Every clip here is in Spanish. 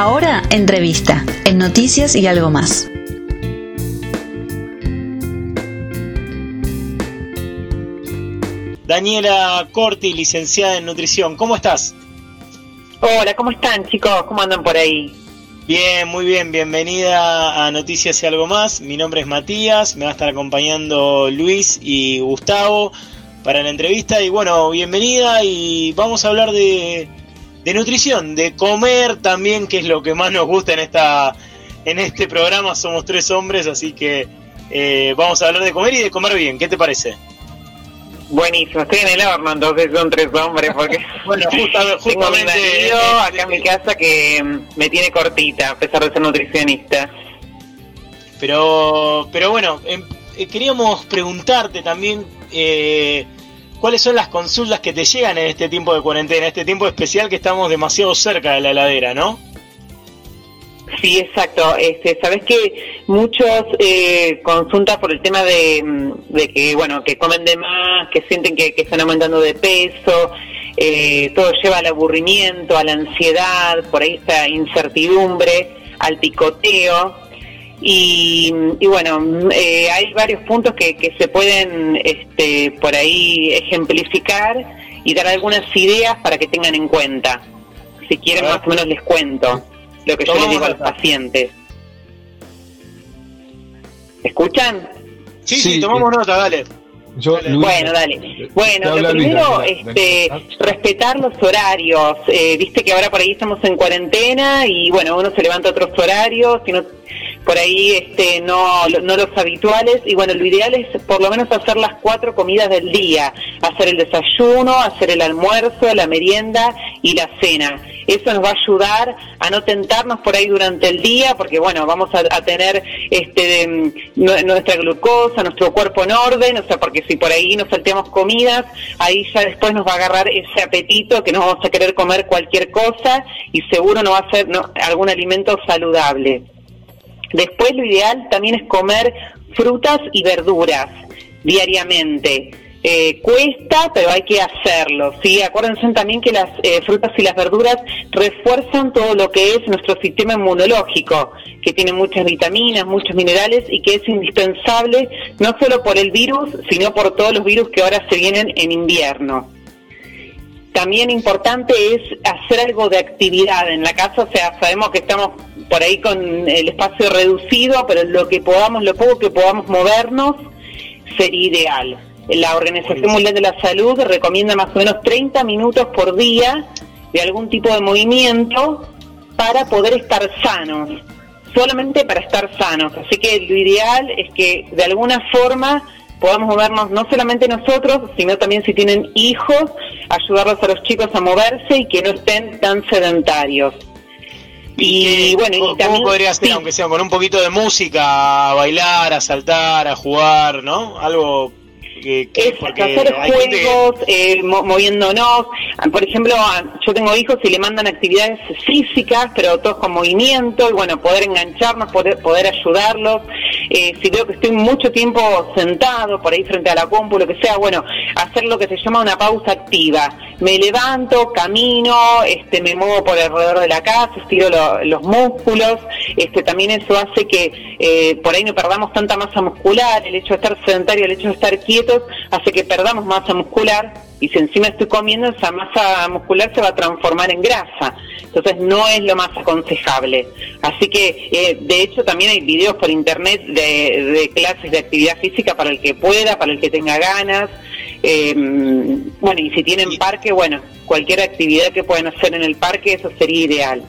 Ahora, entrevista, en Noticias y algo más. Daniela Corti, licenciada en nutrición, ¿cómo estás? Hola, ¿cómo están chicos? ¿Cómo andan por ahí? Bien, muy bien, bienvenida a Noticias y algo más. Mi nombre es Matías, me va a estar acompañando Luis y Gustavo para la entrevista y bueno, bienvenida y vamos a hablar de, de nutrición, de comer también, que es lo que más nos gusta en esta en este programa. Somos tres hombres, así que eh, vamos a hablar de comer y de comer bien. ¿Qué te parece? Buenísimo, estoy en el horno, entonces son tres hombres, porque bueno, justamente, tengo mi marido acá en mi casa que mm, me tiene cortita, a pesar de ser nutricionista. Pero, pero bueno, em, eh, queríamos preguntarte también eh, cuáles son las consultas que te llegan en este tiempo de cuarentena, este tiempo especial que estamos demasiado cerca de la heladera, ¿no? Sí, exacto. Este, Sabes que muchos eh, consultan por el tema de, mm, de, que, bueno, que comen de más, que sienten que, están aumentando de peso, eh, todo lleva al aburrimiento, a la ansiedad, por ahí esta incertidumbre, al picoteo. Y, bueno, eh, hay varios puntos que, que se pueden este, por ahí ejemplificar y dar algunas ideas para que tengan en cuenta. Si quieren, más o menos les cuento lo que yo le digo a los pacientes. ¿Escuchan? Sí, sí, tomamos nota, dale. bueno, dale. Bueno, lo primero, este, respetar los horarios. Eh, Viste que ahora por ahí estamos en cuarentena y bueno, uno se levanta a otros horarios, sino por ahí este, no, no los habituales. Y bueno, lo ideal es por lo menos hacer las cuatro comidas del día. Hacer el desayuno, hacer el almuerzo, la merienda y la cena. Eso nos va a ayudar a no tentarnos por ahí durante el día, porque bueno, vamos a, tener este, nuestra glucosa, nuestro cuerpo en orden, o sea, porque si por ahí nos salteamos comidas, ahí ya después nos va a agarrar ese apetito que no vamos a querer comer cualquier cosa y seguro no va a ser algún alimento saludable. Después lo ideal también es comer frutas y verduras diariamente. Eh, cuesta, pero hay que hacerlo, ¿sí? Acuérdense también que las eh, frutas y las verduras refuerzan todo lo que es nuestro sistema inmunológico, que tiene muchas vitaminas, muchos minerales y que es indispensable no solo por el virus, sino por todos los virus que ahora se vienen en invierno. También importante es hacer algo de actividad en la casa, o sea, sabemos que estamos por ahí con el espacio reducido, pero lo que podamos, lo poco que podamos movernos, sería ideal. La Organización Mundial de la Salud recomienda más o menos 30 minutos por día de algún tipo de movimiento para poder estar sanos, solamente para estar sanos. Así que lo ideal es que de alguna forma podamos movernos no solamente nosotros, sino también si tienen hijos, ayudarlos a los chicos a moverse y que no estén tan sedentarios. Y, bueno, y también, ¿cómo podría ser, aunque sea con un poquito de música, a bailar, a saltar, a jugar, ¿no? Algo que, hacer juegos, eh, moviéndonos. Por ejemplo, yo tengo hijos y le mandan actividades físicas, pero todos con movimiento, y bueno, poder engancharnos, poder, poder ayudarlos. Eh, si veo que estoy mucho tiempo sentado por ahí frente a la compu, lo que sea, bueno, hacer lo que se llama una pausa activa. Me levanto, camino, este, me muevo por alrededor de la casa, estiro los músculos, este, también eso hace que eh, por ahí no perdamos tanta masa muscular, el hecho de estar sedentario, el hecho de estar quietos, hace que perdamos masa muscular y si encima estoy comiendo, esa masa muscular se va a transformar en grasa. Entonces no es lo más aconsejable. Así que, eh, de hecho, también hay videos por internet de, clases de actividad física para el que pueda, para el que tenga ganas. Eh, bueno, y si tienen parque, bueno, cualquier actividad que puedan hacer en el parque, eso sería ideal.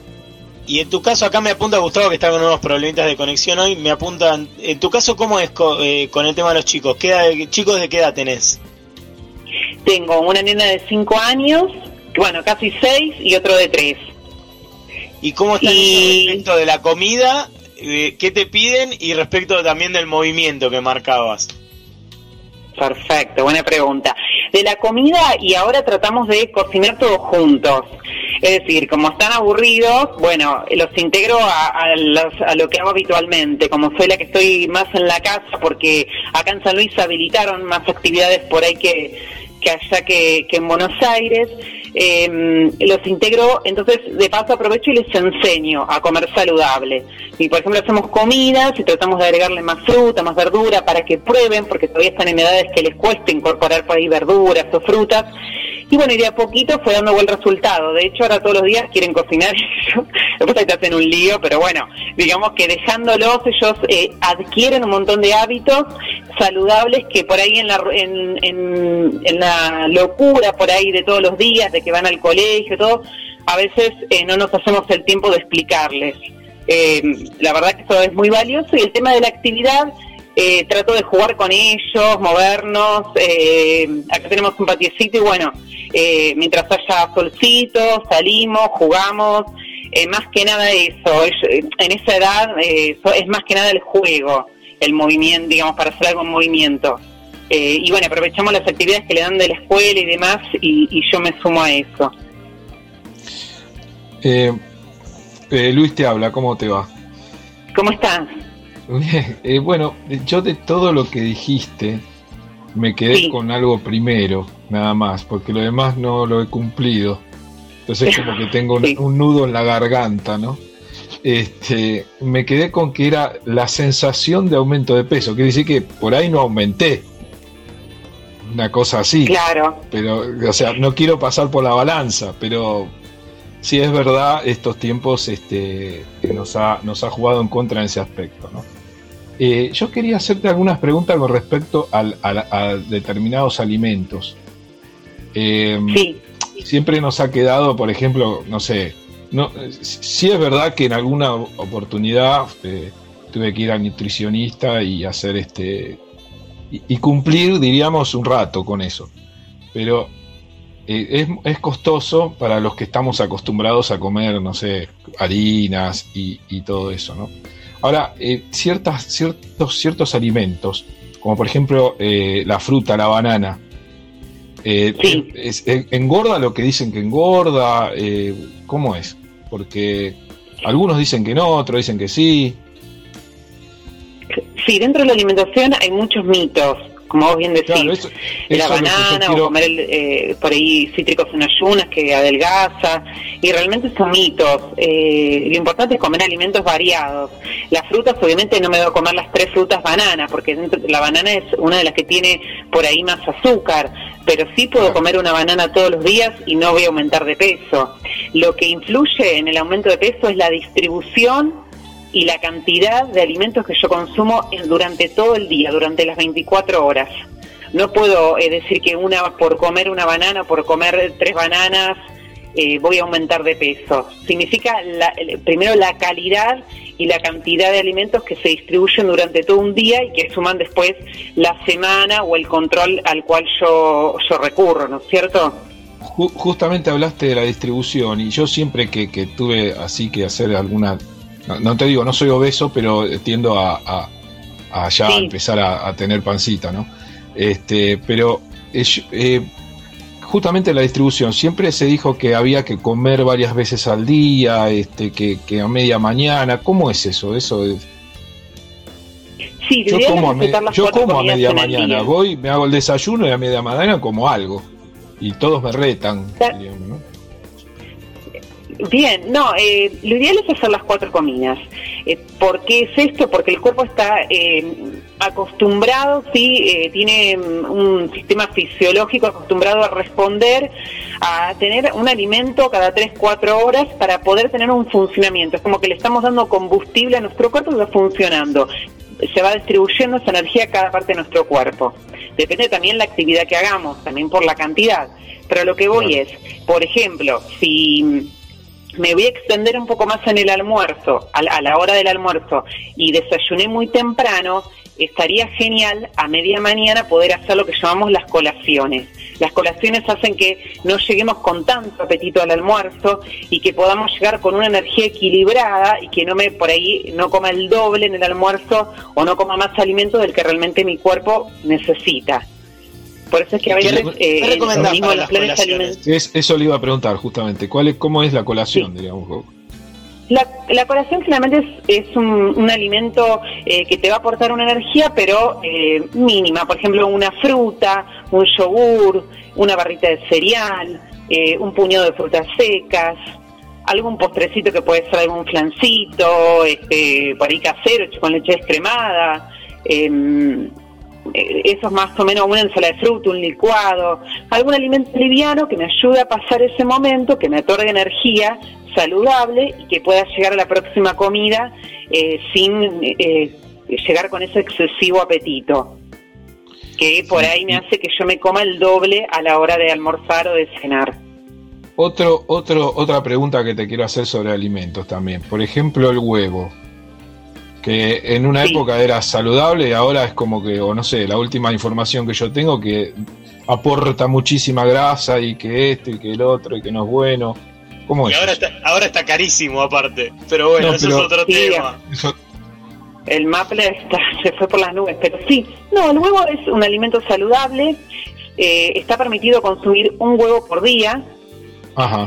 Y en tu caso, acá me apunta Gustavo, que está con unos problemitas de conexión hoy, me apuntan, en tu caso, ¿cómo es eh, con, el tema de los chicos? ¿Qué ¿Chicos de qué edad tenés? Tengo una nena de 5 años, bueno, casi 6, y otro de 3. ¿Y cómo está respecto de la comida? Eh, ¿Qué te piden? Y respecto también del movimiento que marcabas. Perfecto, buena pregunta. De la comida y ahora tratamos de cocinar todos juntos. Es decir, como están aburridos, bueno, los integro a, lo que hago habitualmente. Como soy la que estoy más en la casa, porque acá en San Luis habilitaron más actividades por ahí que, que allá que, en Buenos Aires. em, los integro, entonces de paso aprovecho y les enseño a comer saludable. Y por ejemplo hacemos comidas y tratamos de agregarle más fruta, más verdura para que prueben, porque todavía están en edades que les cuesta incorporar por ahí verduras o frutas. Y bueno, y de a poquito fue dando buen resultado. De hecho, ahora todos los días quieren cocinar. Después ahí te hacen un lío, pero bueno, digamos que dejándolos, ellos eh, adquieren un montón de hábitos saludables que por ahí en la, en, en, la locura, por ahí de todos los días, de que van al colegio, todo, a veces eh, no nos hacemos el tiempo de explicarles. Eh, la verdad que eso es muy valioso y el tema de la actividad eh, trato de jugar con ellos, movernos. Eh, acá tenemos un patiecito y bueno, eh, mientras haya solcito, salimos, jugamos. más que nada eso, en esa edad es más que nada el juego, el movimiento, digamos, para hacer algo en movimiento. y bueno, aprovechamos las actividades que le dan de la escuela y demás y, yo me sumo a eso. Luis te habla, ¿cómo te va? ¿Cómo estás? Eh, bueno, yo de todo lo que dijiste me quedé con algo primero, nada más, porque lo demás no lo he cumplido. Entonces como que tengo un, nudo en la garganta, ¿no? Este, me quedé con que era la sensación de aumento de peso. Quiere decir que por ahí no aumenté. Una cosa así. Claro. Pero, o sea, no quiero pasar por la balanza, pero sí es verdad estos tiempos este, que nos ha, nos ha jugado en contra en ese aspecto, ¿no? Eh, yo quería hacerte algunas preguntas con respecto a, determinados alimentos. Em, siempre nos ha quedado, por ejemplo, no sé, no, sí es verdad que en alguna oportunidad eh, tuve que ir al nutricionista y hacer este y, cumplir, diríamos, un rato con eso. Pero eh, es, costoso para los que estamos acostumbrados a comer, no sé, harinas y, y todo eso, ¿no? Ahora, eh, ciertas, ciertos, ciertos alimentos, como por ejemplo eh, la fruta, la banana, eh, ¿engorda lo que dicen que engorda? ¿Cómo es? Porque algunos dicen que no, otros dicen que sí. Sí, dentro de la alimentación hay muchos mitos como vos bien decís, la banana o comer eh, por ahí cítricos en ayunas que adelgaza, y realmente son mitos. Eh, lo importante es comer alimentos variados. Las frutas, obviamente, no me voy a comer las tres frutas bananas, porque la banana es una de las que tiene por ahí más azúcar, pero sí puedo comer una banana todos los días y no voy a aumentar de peso. Lo que influye en el aumento de peso es la distribución y la cantidad de alimentos que yo consumo durante todo el día, durante las 24 horas. No puedo eh, decir que una por comer una banana, por comer tres bananas, eh, voy a aumentar de peso. Significa primero la calidad y la cantidad de alimentos que se distribuyen durante todo un día y que suman después la semana o el control al cual yo, yo recurro, ¿no es cierto? Justamente hablaste de la distribución y yo siempre que, que tuve así que hacer alguna no, te digo, no soy obeso, pero tiendo a, a, ya empezar a, tener pancita, ¿no? Este, pero eh, justamente la distribución, siempre se dijo que había que comer varias veces al día, este, que, a media mañana. ¿Cómo es eso? Eso Sí, yo como, a, yo como a media mañana, voy, me hago el desayuno y a media mañana como algo. Y todos me retan. ¿no? Bien, no, eh, lo ideal es hacer las cuatro comidas. Eh, ¿Por qué es esto? Porque el cuerpo está eh, acostumbrado, sí, eh, tiene mm, un sistema fisiológico acostumbrado a responder a tener un alimento cada tres, cuatro horas para poder tener un funcionamiento. Es como que le estamos dando combustible a nuestro cuerpo y va funcionando. Se va distribuyendo esa energía a cada parte de nuestro cuerpo. Depende también la actividad que hagamos, también por la cantidad. Pero lo que voy es, por ejemplo, si me voy a extender un poco más en el almuerzo, a la, hora del almuerzo, y desayuné muy temprano, estaría genial a media mañana poder hacer lo que llamamos las colaciones. Las colaciones hacen que no lleguemos con tanto apetito al almuerzo y que podamos llegar con una energía equilibrada y que no me por ahí no coma el doble en el almuerzo o no coma más alimento del que realmente mi cuerpo necesita. Por eso es que a veces eh, los planes alimentarios. eso le iba a preguntar justamente. ¿Cuál es, ¿Cómo es la colación, digamos? La, la, colación finalmente es, es un, alimento eh, que te va a aportar una energía, pero eh, mínima. Por ejemplo, una fruta, un yogur, una barrita de cereal, eh, un puñado de frutas secas, algún postrecito que puede ser algún flancito, este, por ahí casero, hecho con leche descremada, em, eh, eso es más o menos una ensalada de fruta, un licuado, algún alimento liviano que me ayude a pasar ese momento, que me otorgue energía saludable y que pueda llegar a la próxima comida eh, sin eh, llegar con ese excesivo apetito, que por ahí me hace que yo me coma el doble a la hora de almorzar o de cenar. Otro, otro, otra pregunta que te quiero hacer sobre alimentos también. Por ejemplo, el huevo que en una época era saludable y ahora es como que, o no sé, la última información que yo tengo que aporta muchísima grasa y que esto y que el otro y que no es bueno. ¿Cómo y Ahora está, ahora está carísimo aparte, pero bueno, eso es otro tema. El maple está, se fue por las nubes, pero sí, no, el huevo es un alimento saludable, eh, está permitido consumir un huevo por día,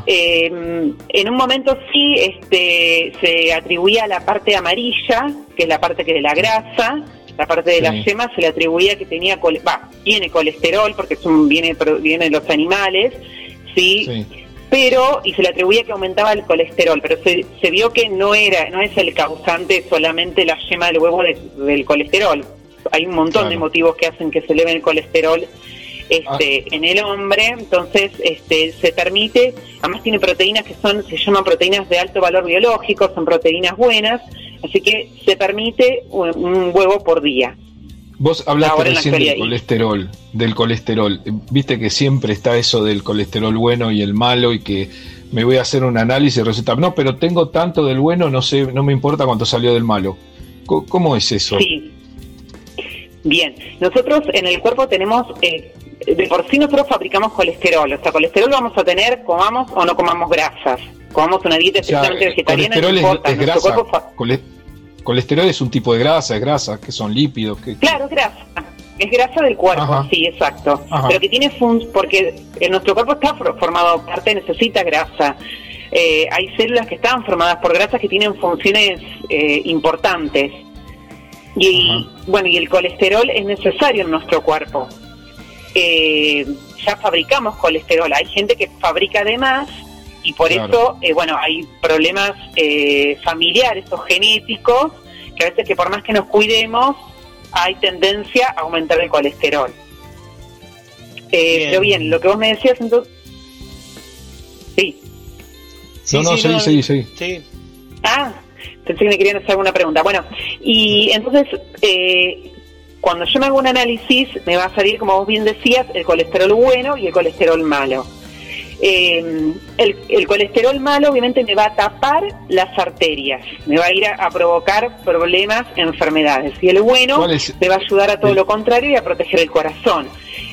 Em, en un momento sí este, se atribuía a la parte amarilla, que es la parte que de la grasa, la parte de la yema se le atribuía que tenía, va, tiene colesterol porque es un, viene, viene de los animales, ¿sí? Pero, y se le atribuía que aumentaba el colesterol, pero se, se vio que no era, no es el causante solamente la yema del huevo del colesterol. Hay un montón de motivos que hacen que se eleve el colesterol este, ah. en el hombre, entonces este, se permite, además tiene proteínas que son, se llaman proteínas de alto valor biológico, son proteínas buenas, así que se permite un, huevo por día. Vos hablaste recién del colesterol, del colesterol. Viste que siempre está eso del colesterol bueno y el malo y que me voy a hacer un análisis y resulta, no, pero tengo tanto del bueno, no sé, no me importa cuánto salió del malo. ¿Cómo, es eso? Sí. Bien, nosotros en el cuerpo tenemos eh, de por sí nosotros fabricamos colesterol, o sea, colesterol vamos a tener, comamos o no comamos grasas, comamos una dieta especialmente vegetariana, no importa, es, grasa. colesterol es un tipo de grasa, es grasa, que son lípidos. Que, claro, es grasa. Es grasa del cuerpo, sí, exacto. Pero que tiene fun porque en nuestro cuerpo está formado parte, necesita grasa. Eh, hay células que están formadas por grasas que tienen funciones eh, importantes. Y bueno, y el colesterol es necesario en nuestro cuerpo eh, ya fabricamos colesterol. Hay gente que fabrica de más y por eso, eh, bueno, hay problemas eh, familiares o genéticos que a veces que por más que nos cuidemos, hay tendencia a aumentar el colesterol. Eh, Pero bien, lo que vos me decías entonces... Sí. sí no, no, sí, sí, sí, Ah, pensé que me querían hacer alguna pregunta. Bueno, y entonces, eh, cuando yo me hago un análisis, me va a salir, como vos bien decías, el colesterol bueno y el colesterol malo. Eh, el, colesterol malo obviamente me va a tapar las arterias, me va a ir a, provocar problemas, enfermedades. Y el bueno me va a ayudar a todo lo contrario y a proteger el corazón.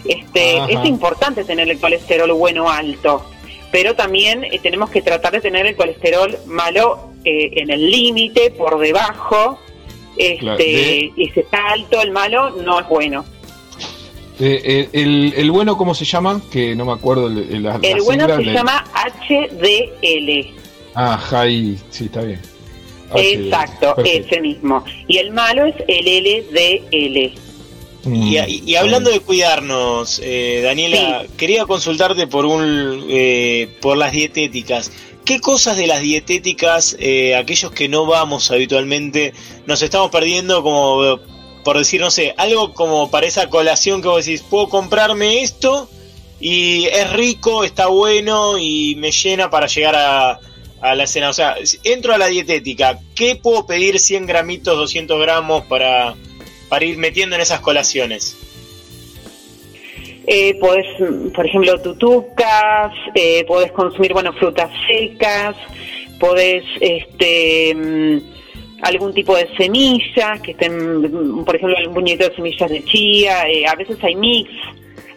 Este, es importante tener el colesterol bueno alto, pero también eh, tenemos que tratar de tener el colesterol malo eh, en el límite, por debajo, este, y si está alto el malo, no es bueno. Eh, eh, el, bueno, ¿cómo se llama? Que no me acuerdo. El, el bueno se llama HDL. Ah, high, sí, está bien. Exacto, ese mismo. Y el malo es el LDL. Mm, y, hablando de cuidarnos, eh, Daniela, quería consultarte por un por las dietéticas. ¿Qué cosas de las dietéticas, eh, aquellos que no vamos habitualmente, nos estamos perdiendo como, por decir, no sé, algo como para esa colación que vos decís, puedo comprarme esto y es rico, está bueno y me llena para llegar a, la cena? O sea, entro a la dietética, ¿qué puedo pedir 100 gramitos, 200 gramos para ir metiendo en esas colaciones? Eh, podés, por ejemplo, tutucas, eh, podés consumir, bueno, frutas secas, podés, este, mm, algún tipo de semillas, que estén, por ejemplo, algún puñetito de semillas de chía, eh, a veces hay mix,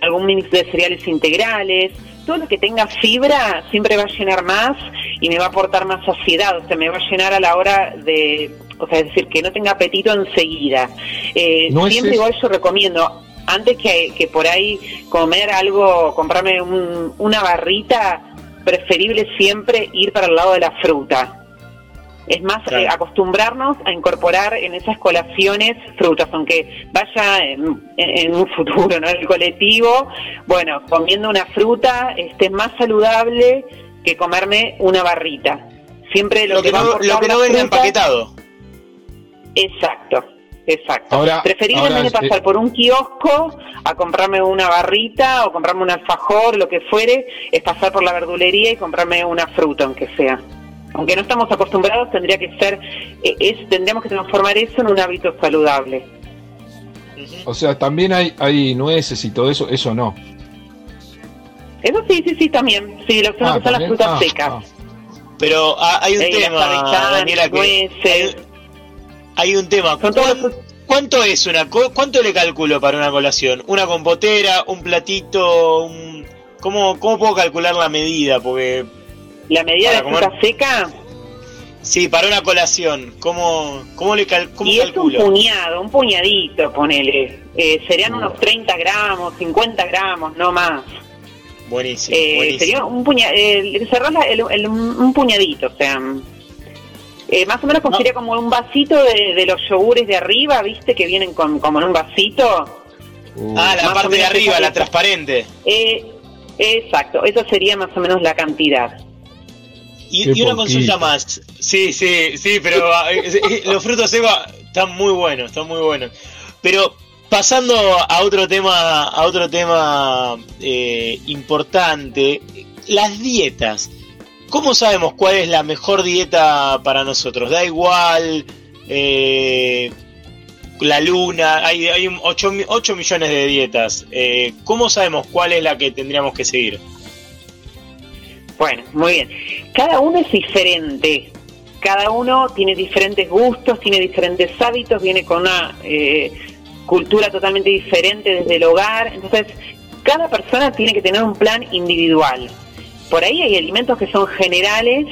algún mix de cereales integrales, todo lo que tenga fibra siempre va a llenar más y me va a aportar más saciedad, o sea, me va a llenar a la hora de, o sea, es decir, que no tenga apetito enseguida. Eh, siempre igual yo recomiendo, antes que, por ahí comer algo, comprarme una barrita, preferible siempre ir para el lado de la fruta. Es más, eh, acostumbrarnos a incorporar en esas colaciones frutas, aunque vaya en, un futuro, ¿no? El colectivo, bueno, comiendo una fruta, este, es más saludable que comerme una barrita. Siempre lo, que, no, lo que no venga empaquetado. Exacto, exacto. Ahora, Preferiblemente pasar por un kiosco a comprarme una barrita o comprarme un alfajor, lo que fuere, es pasar por la verdulería y comprarme una fruta, aunque sea aunque no estamos acostumbrados, tendría que ser, eh, es, tendríamos que transformar eso en un hábito saludable. O sea, también hay, hay nueces y todo eso, eso no. Eso sí, sí, sí, también. Sí, lo que son ah, las frutas ah, secas. Ah. Pero hay un tema, Daniela, que hay, un tema. ¿Cuánto, es una? ¿Cuánto le calculo para una colación? ¿Una compotera? ¿Un platito? Un, ¿cómo, ¿Cómo puedo calcular la medida? Porque ¿La medida de fruta seca? Sí, para una colación. ¿Cómo, cómo le cal, y es un puñado, un puñadito, ponele. Eh, serían unos 30 gramos, 50 gramos, no más. Buenísimo. Eh, sería un, puña, eh, un puñadito, o sea. Eh, más o menos sería como un vasito de, los yogures de arriba, ¿viste? Que vienen con, como en un vasito. ah, la parte de arriba, la transparente. exacto, esa sería más o menos la cantidad. Y, una consulta más. Sí, sí, sí, pero eh, los frutos secos están muy buenos, están muy buenos. Pero pasando a otro tema, a otro tema eh, importante, las dietas. ¿Cómo sabemos cuál es la mejor dieta para nosotros? Da igual eh, la luna, hay, hay 8, millones de dietas. ¿Cómo sabemos cuál es la que tendríamos que seguir? Bueno, muy bien. Cada uno es diferente. Cada uno tiene diferentes gustos, tiene diferentes hábitos, viene con una eh, cultura totalmente diferente desde el hogar. Entonces, cada persona tiene que tener un plan individual. Por ahí hay alimentos que son generales,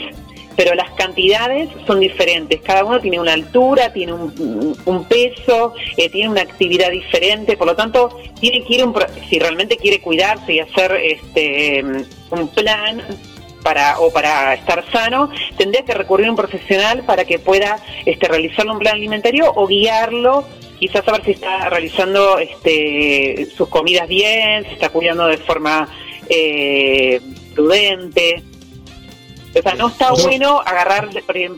pero las cantidades son diferentes. Cada uno tiene una altura, tiene un, peso, eh, tiene una actividad diferente. Por lo tanto, tiene que ir un, si realmente quiere cuidarse y hacer este un plan para o para estar sano, tendría que recurrir a un profesional para que pueda este, realizarle un plan alimentario o guiarlo, quizás saber si está realizando este, sus comidas bien, si está cuidando de forma eh, prudente. O sea, no está bueno agarrar,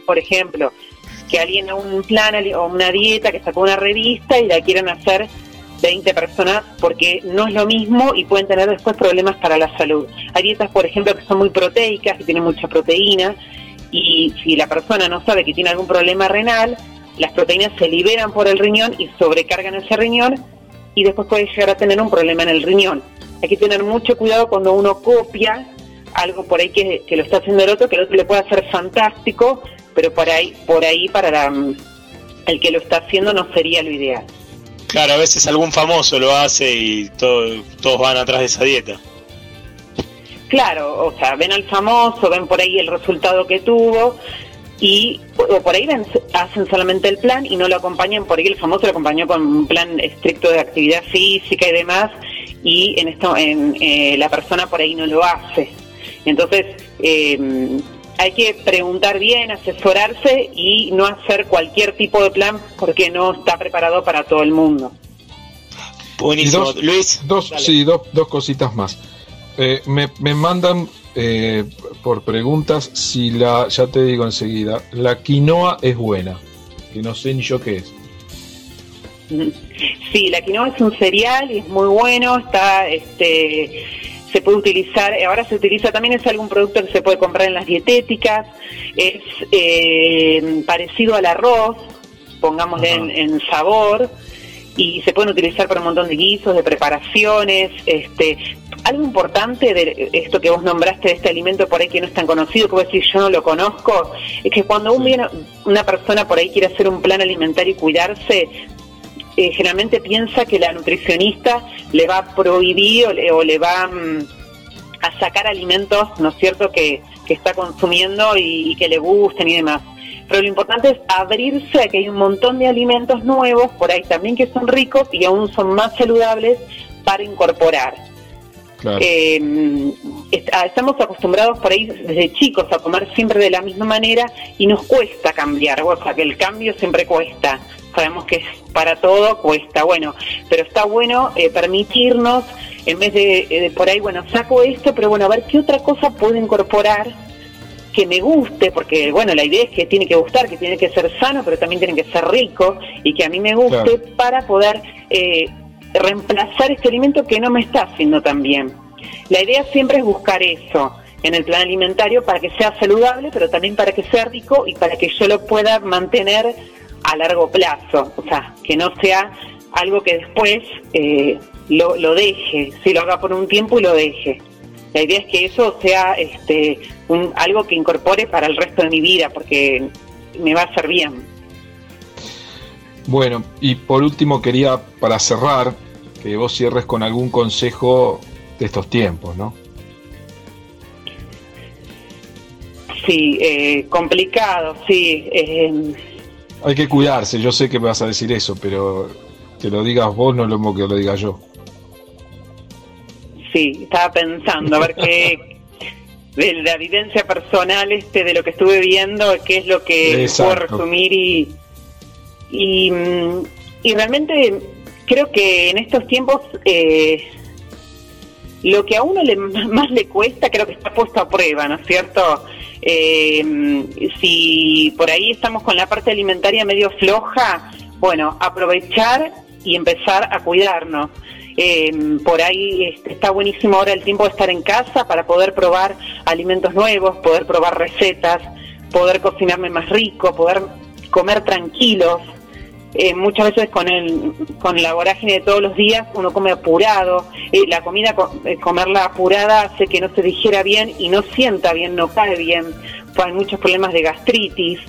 por ejemplo, que alguien a un plan o una dieta que sacó una revista y la quieran hacer 20 personas porque no es lo mismo y pueden tener después problemas para la salud. Hay dietas, por ejemplo, que son muy proteicas, que tienen mucha proteína y si la persona no sabe que tiene algún problema renal, las proteínas se liberan por el riñón y sobrecargan ese riñón y después puede llegar a tener un problema en el riñón. Hay que tener mucho cuidado cuando uno copia algo por ahí que, lo está haciendo el otro, que el otro le puede hacer fantástico, pero por ahí, por ahí para el que lo está haciendo no sería lo ideal. Claro, a veces algún famoso lo hace y todos van atrás de esa dieta. Claro, o sea, ven al famoso, ven por ahí el resultado que tuvo y por ahí hacen solamente el plan y no lo acompañan, por ahí el famoso lo acompañó con un plan estricto de actividad física y demás y en esto en, eh, la persona por ahí no lo hace. Entonces, eh, hay que preguntar bien, asesorarse y no hacer cualquier tipo de plan porque no está preparado para todo el mundo. Buenísimo, Luis. Dos, sí, dos, dos cositas más. Eh, me, me, mandan eh, por preguntas si la, ya te digo enseguida, la quinoa es buena, que no sé ni yo qué es. Sí, la quinoa es un cereal y es muy bueno, está este se puede utilizar, ahora se utiliza también, es algún producto que se puede comprar en las dietéticas, es eh, parecido al arroz, pongámosle en, sabor, y se pueden utilizar para un montón de guisos, de preparaciones, este, algo importante de esto que vos nombraste de este alimento por ahí que no es tan conocido, que vos decís yo no lo conozco, es que cuando un una persona por ahí quiere hacer un plan alimentario y cuidarse, eh, generalmente piensa que la nutricionista le va a prohibir o le, va mm, a sacar alimentos, ¿no es cierto?, que, está consumiendo y, que le gusten y demás. Pero lo importante es abrirse a que hay un montón de alimentos nuevos por ahí también que son ricos y aún son más saludables para incorporar. Ah, estamos acostumbrados por ahí desde chicos a comer siempre de la misma manera y nos cuesta cambiar, o sea que el cambio siempre cuesta. Sabemos que para todo cuesta, bueno, pero está bueno eh, permitirnos, en vez de, de por ahí, bueno, saco esto, pero bueno, a ver qué otra cosa puedo incorporar que me guste, porque bueno, la idea es que tiene que gustar, que tiene que ser sano, pero también tiene que ser rico y que a mí me guste para poder eh, reemplazar este alimento que no me está haciendo tan bien. La idea siempre es buscar eso en el plan alimentario para que sea saludable, pero también para que sea rico y para que yo lo pueda mantener a largo plazo, o sea, que no sea algo que después eh, lo, deje, si lo haga por un tiempo y lo deje. La idea es que eso sea este, un, algo que incorpore para el resto de mi vida, porque me va a hacer bien. Bueno, y por último quería, para cerrar, que vos cierres con algún consejo de estos tiempos, ¿no? Sí, eh, complicado, sí. Eh, Hay que cuidarse, yo sé que me vas a decir eso, pero que lo digas vos no es lo mismo que lo diga yo. Sí, estaba pensando, a ver qué, de la evidencia personal este de lo que estuve viendo, qué es lo que puedo resumir y, y, y, realmente creo que en estos tiempos eh, lo que a uno le, más le cuesta creo que está puesto a prueba, ¿no es cierto? Eh, si por ahí estamos con la parte alimentaria medio floja, bueno, aprovechar y empezar a cuidarnos. Eh, por ahí este, está buenísimo ahora el tiempo de estar en casa para poder probar alimentos nuevos, poder probar recetas, poder cocinarme más rico, poder comer tranquilos. Eh, muchas veces con el con la vorágine de todos los días uno come apurado eh, la comida eh, comerla apurada hace que no se digiera bien y no sienta bien no cae bien pues hay muchos problemas de gastritis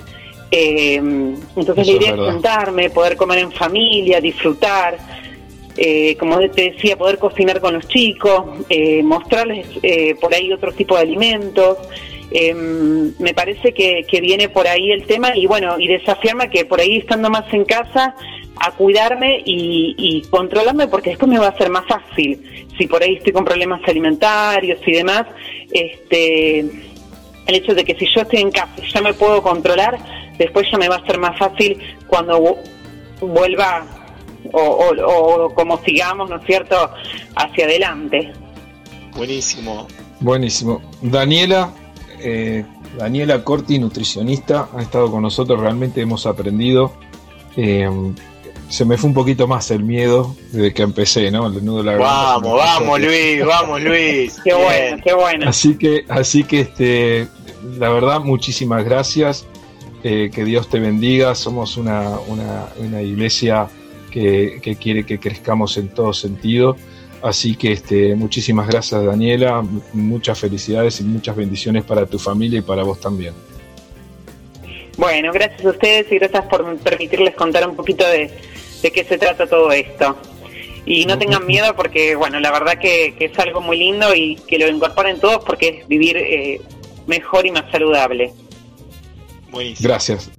entonces la idea es sentarme poder comer en familia disfrutar eh, como te decía, poder cocinar con los chicos, eh, mostrarles eh, por ahí otro tipo de alimentos. Em, me parece que, viene por ahí el tema y bueno, y desafiarme que por ahí estando más en casa, a cuidarme y, controlarme porque después me va a ser más fácil. Si por ahí estoy con problemas alimentarios y demás, este, el hecho de que si yo estoy en casa y ya me puedo controlar, después ya me va a ser más fácil cuando vuelva o, como sigamos, ¿no es cierto?, hacia adelante. Buenísimo. Buenísimo. Daniela, eh, Daniela Corti, nutricionista, ha estado con nosotros, realmente hemos aprendido. Eh, se me fue un poquito más el miedo desde que empecé, ¿no? El nudo de la Vamos, vamos, Luis, vamos, Luis. qué bueno, qué bueno. Así que, así que este, la verdad, muchísimas gracias. Eh, que Dios te bendiga. Somos una, una, una iglesia que, quiere que crezcamos en todo sentido. Así que este, muchísimas gracias Daniela, muchas felicidades y muchas bendiciones para tu familia y para vos también. Bueno, gracias a ustedes y gracias por permitirles contar un poquito de, qué se trata todo esto. Y no tengan miedo porque, bueno, la verdad que, es algo muy lindo y que lo incorporen todos porque es vivir eh, mejor y más saludable. Gracias.